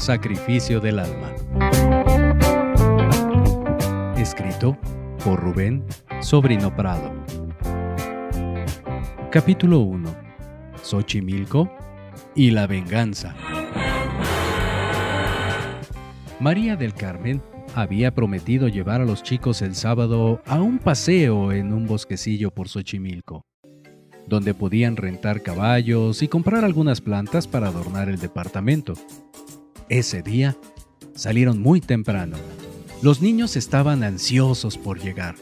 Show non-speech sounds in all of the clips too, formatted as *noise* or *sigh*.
Sacrificio del alma. Escrito por Rubén Sobrino Prado. Capítulo 1. Xochimilco y la venganza. María del Carmen había prometido llevar a los chicos el sábado a un paseo en un bosquecillo por Xochimilco, donde podían rentar caballos y comprar algunas plantas para adornar el departamento. Ese día salieron muy temprano. Los niños estaban ansiosos por llegar,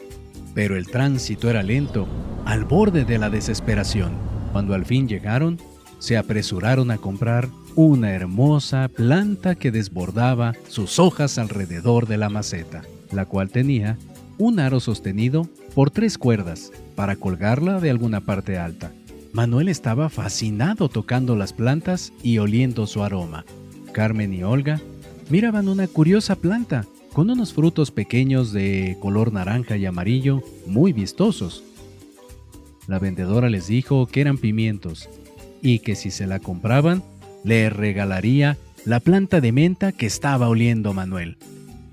pero el tránsito era lento, al borde de la desesperación. Cuando al fin llegaron, se apresuraron a comprar una hermosa planta que desbordaba sus hojas alrededor de la maceta, la cual tenía un aro sostenido por tres cuerdas para colgarla de alguna parte alta. Manuel estaba fascinado tocando las plantas y oliendo su aroma. Carmen y Olga miraban una curiosa planta con unos frutos pequeños de color naranja y amarillo muy vistosos. La vendedora les dijo que eran pimientos y que si se la compraban, le regalaría la planta de menta que estaba oliendo Manuel.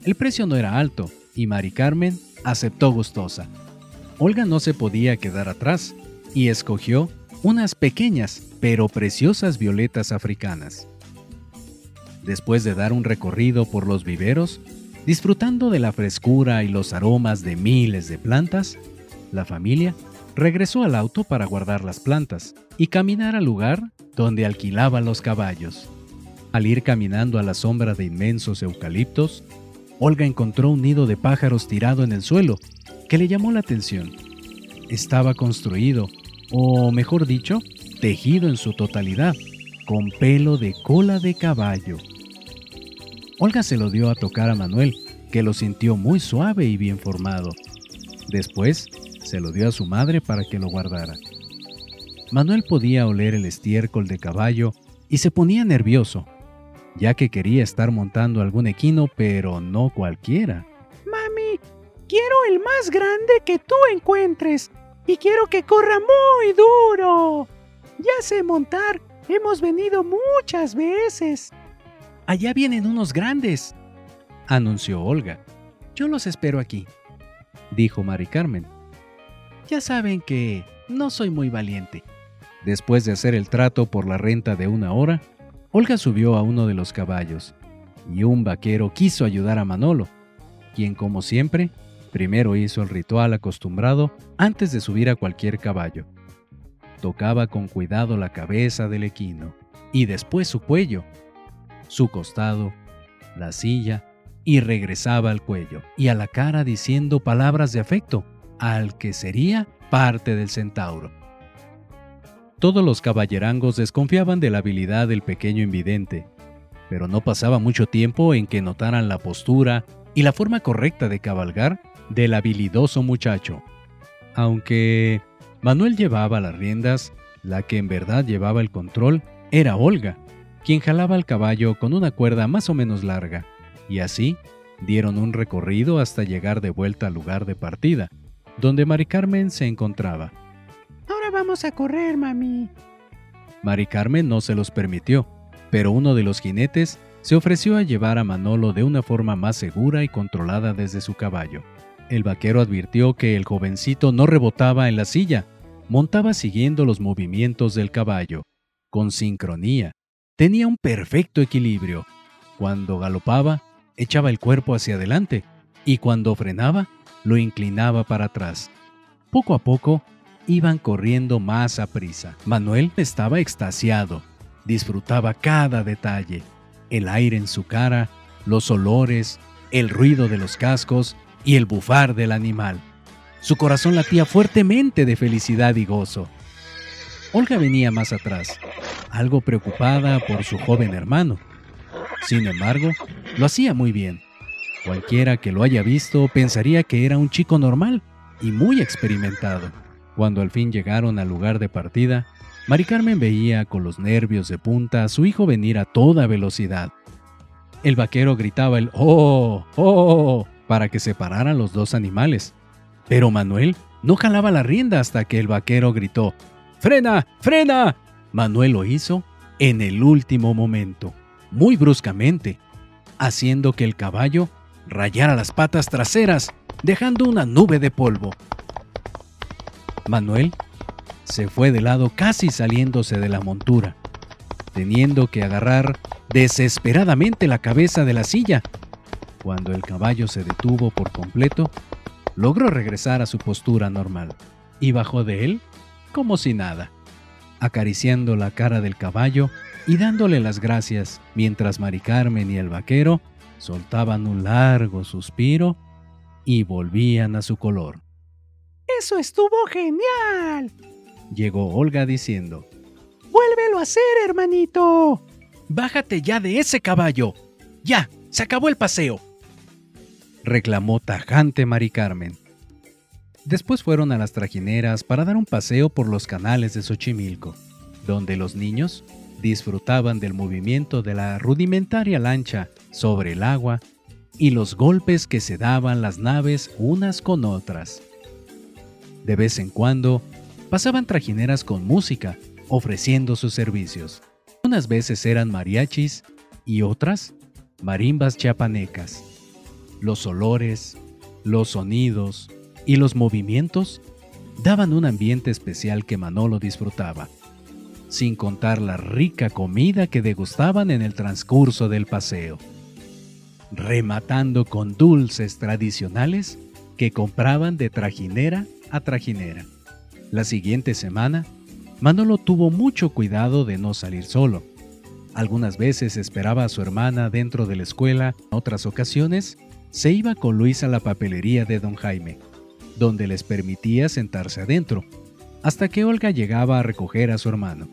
El precio no era alto y Mari Carmen aceptó gustosa. Olga no se podía quedar atrás y escogió unas pequeñas pero preciosas violetas africanas. Después de dar un recorrido por los viveros, disfrutando de la frescura y los aromas de miles de plantas, la familia regresó al auto para guardar las plantas y caminar al lugar donde alquilaba los caballos. Al ir caminando a la sombra de inmensos eucaliptos, Olga encontró un nido de pájaros tirado en el suelo que le llamó la atención. Estaba construido, o mejor dicho, tejido en su totalidad, con pelo de cola de caballo. Olga se lo dio a tocar a Manuel, que lo sintió muy suave y bien formado. Después, se lo dio a su madre para que lo guardara. Manuel podía oler el estiércol de caballo y se ponía nervioso, ya que quería estar montando algún equino, pero no cualquiera. Mami, quiero el más grande que tú encuentres y quiero que corra muy duro. Ya sé montar, hemos venido muchas veces. Allá vienen unos grandes, anunció Olga. Yo los espero aquí, dijo Mari Carmen. Ya saben que no soy muy valiente. Después de hacer el trato por la renta de una hora, Olga subió a uno de los caballos y un vaquero quiso ayudar a Manolo, quien como siempre, primero hizo el ritual acostumbrado antes de subir a cualquier caballo. Tocaba con cuidado la cabeza del equino y después su cuello, su costado, la silla y regresaba al cuello y a la cara diciendo palabras de afecto al que sería parte del centauro. Todos los caballerangos desconfiaban de la habilidad del pequeño invidente, pero no pasaba mucho tiempo en que notaran la postura y la forma correcta de cabalgar del habilidoso muchacho. Aunque Manuel llevaba las riendas, la que en verdad llevaba el control era Olga, quien jalaba el caballo con una cuerda más o menos larga, y así dieron un recorrido hasta llegar de vuelta al lugar de partida, donde Mari Carmen se encontraba. Ahora vamos a correr, mami. Mari Carmen no se los permitió, pero uno de los jinetes se ofreció a llevar a Manolo de una forma más segura y controlada desde su caballo. El vaquero advirtió que el jovencito no rebotaba en la silla, montaba siguiendo los movimientos del caballo, con sincronía. Tenía un perfecto equilibrio. Cuando galopaba, echaba el cuerpo hacia adelante, y cuando frenaba, lo inclinaba para atrás. Poco a poco, iban corriendo más a prisa. Manuel estaba extasiado, disfrutaba cada detalle, el aire en su cara, los olores, el ruido de los cascos y el bufar del animal. Su corazón latía fuertemente de felicidad y gozo. Olga venía más atrás, algo preocupada por su joven hermano. Sin embargo, lo hacía muy bien. Cualquiera que lo haya visto pensaría que era un chico normal y muy experimentado. Cuando al fin llegaron al lugar de partida, Mari Carmen veía con los nervios de punta a su hijo venir a toda velocidad. El vaquero gritaba el ¡Oh! ¡Oh! para que separaran los dos animales. Pero Manuel no jalaba la rienda hasta que el vaquero gritó ¡Frena! ¡Frena! Manuel lo hizo en el último momento. muy bruscamente, haciendo que el caballo rayara las patas traseras, dejando una nube de polvo. Manuel se fue de lado casi saliéndose de la montura, teniendo que agarrar desesperadamente la cabeza de la silla. Cuando el caballo se detuvo por completo, logró regresar a su postura normal y bajó de él como si nada, acariciando la cara del caballo y dándole las gracias mientras Mari Carmen y el vaquero soltaban un largo suspiro y volvían a su color. ¡Eso estuvo genial! Llegó Olga diciendo. ¡Vuélvelo a hacer, hermanito! Bájate ya de ese caballo. Ya, se acabó el paseo. Reclamó tajante Mari Carmen. Después fueron a las trajineras para dar un paseo por los canales de Xochimilco, donde los niños disfrutaban del movimiento de la rudimentaria lancha sobre el agua y los golpes que se daban las naves unas con otras. De vez en cuando pasaban trajineras con música, ofreciendo sus servicios. Unas veces eran mariachis y otras marimbas chiapanecas. Los olores, los sonidos y los movimientos daban un ambiente especial que Manolo disfrutaba, sin contar la rica comida que degustaban en el transcurso del paseo, rematando con dulces tradicionales que compraban de trajinera a trajinera. La siguiente semana, Manolo tuvo mucho cuidado de no salir solo. Algunas veces esperaba a su hermana dentro de la escuela, en otras ocasiones se iba con Luis a la papelería de don Jaime, donde les permitía sentarse adentro, hasta que Olga llegaba a recoger a su hermano.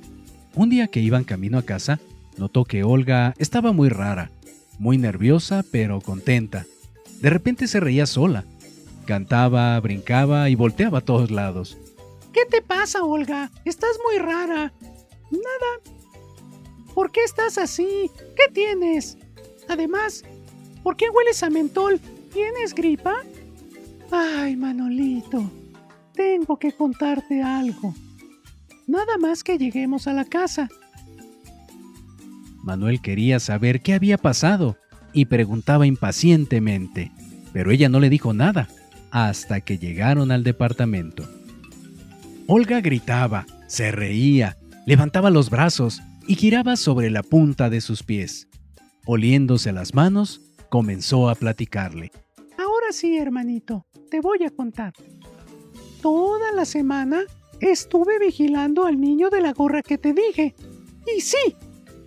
Un día que iban camino a casa, notó que Olga estaba muy rara, muy nerviosa pero contenta. De repente se reía sola. Cantaba, brincaba y volteaba a todos lados. ¿Qué te pasa, Olga? Estás muy rara. Nada. ¿Por qué estás así? ¿Qué tienes? Además, ¿por qué hueles a mentol? ¿Tienes gripa? Ay, Manolito, tengo que contarte algo. Nada más que lleguemos a la casa. Manuel quería saber qué había pasado y preguntaba impacientemente, pero ella no le dijo nada hasta que llegaron al departamento. Olga gritaba, se reía, levantaba los brazos y giraba sobre la punta de sus pies. Oliéndose las manos, comenzó a platicarle. Sí, hermanito, te voy a contar. Toda la semana estuve vigilando al niño de la gorra que te dije. Y sí,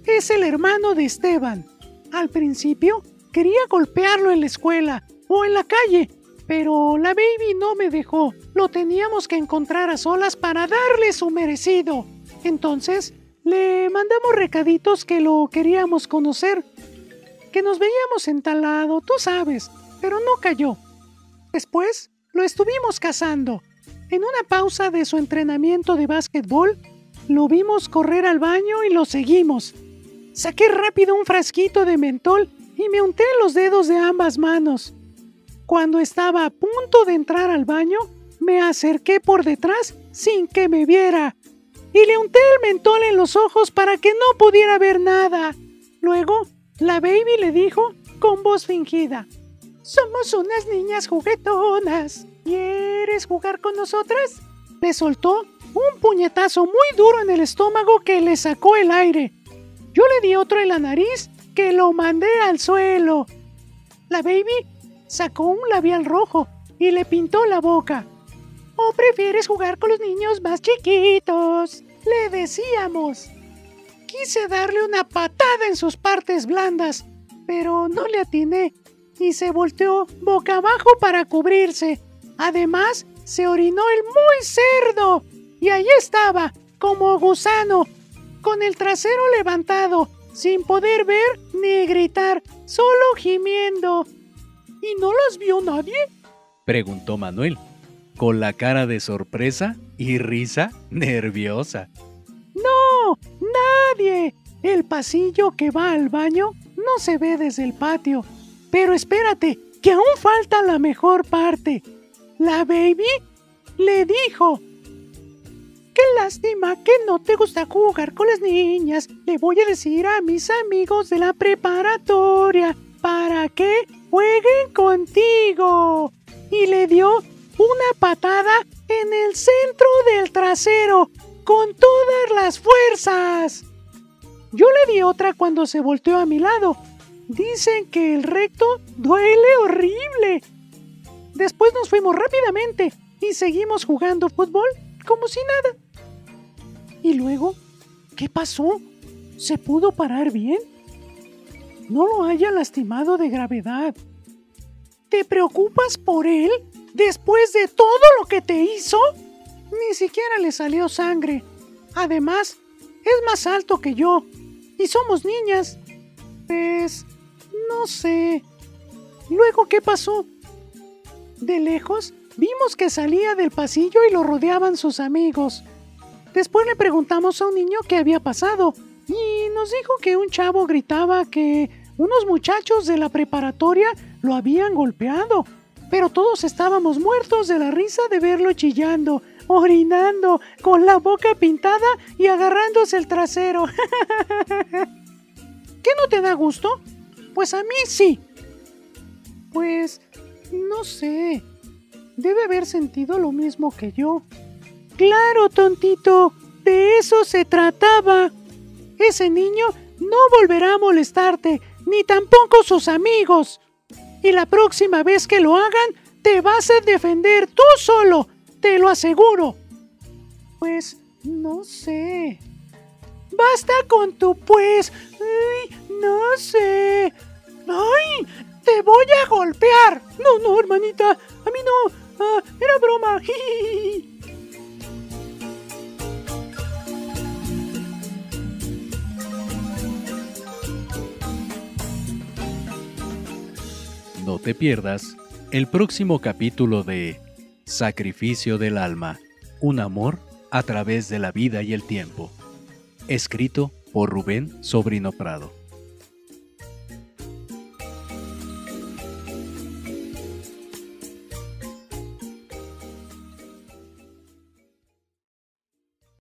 es el hermano de Esteban. Al principio quería golpearlo en la escuela o en la calle, pero la baby no me dejó. Lo teníamos que encontrar a solas para darle su merecido. Entonces, le mandamos recaditos que lo queríamos conocer. Que nos veíamos en tal lado, tú sabes, pero no cayó. Después, lo estuvimos cazando. En una pausa de su entrenamiento de básquetbol, lo vimos correr al baño y lo seguimos. Saqué rápido un frasquito de mentol y me unté los dedos de ambas manos. Cuando estaba a punto de entrar al baño, me acerqué por detrás sin que me viera y le unté el mentol en los ojos para que no pudiera ver nada. Luego, la baby le dijo con voz fingida, Somos unas niñas juguetonas. ¿Quieres jugar con nosotras? Le soltó un puñetazo muy duro en el estómago que le sacó el aire. Yo le di otro en la nariz que lo mandé al suelo. La baby sacó un labial rojo y le pintó la boca. ¿O prefieres jugar con los niños más chiquitos? Le decíamos. Quise darle una patada en sus partes blandas, pero no le atiné y se volteó boca abajo para cubrirse. Además, se orinó el muy cerdo y allí estaba, como gusano, con el trasero levantado, sin poder ver ni gritar, solo gimiendo. ¿Y no las vio nadie? Preguntó Manuel, con la cara de sorpresa y risa nerviosa. No, nadie. El pasillo que va al baño no se ve desde el patio. Pero espérate, que aún falta la mejor parte. La baby le dijo, qué lástima que no te gusta jugar con las niñas. Le voy a decir a mis amigos de la preparatoria para que jueguen contigo. Y le dio una patada en el centro del trasero con todas las fuerzas. Yo le di otra cuando se volteó a mi lado. Dicen que el recto duele horrible. Después nos fuimos rápidamente y seguimos jugando fútbol como si nada. ¿Y luego? ¿Qué pasó? ¿Se pudo parar bien? No lo haya lastimado de gravedad. ¿Te preocupas por él después de todo lo que te hizo? Ni siquiera le salió sangre. Además, es más alto que yo. Y somos niñas. Pues... no sé. Luego, ¿qué pasó? De lejos, vimos que salía del pasillo y lo rodeaban sus amigos. Después le preguntamos a un niño qué había pasado y nos dijo que un chavo gritaba que unos muchachos de la preparatoria lo habían golpeado, pero todos estábamos muertos de la risa de verlo chillando, orinando, con la boca pintada y agarrándose el trasero. *laughs* ¿Qué no te da gusto? Pues a mí sí. Pues, no sé. Debe haber sentido lo mismo que yo. Claro, tontito. De eso se trataba. Ese niño no volverá a molestarte, ni tampoco sus amigos. Y la próxima vez que lo hagan, te vas a defender tú solo, te lo aseguro. Pues no sé. Basta con tu pues. No sé. ¡Ay! ¡Te voy a golpear! No, no, hermanita. A mí no. Ah, era broma. *laughs* No te pierdas el próximo capítulo de Sacrificio del Alma, un amor a través de la vida y el tiempo, escrito por Rubén Sobrino Prado.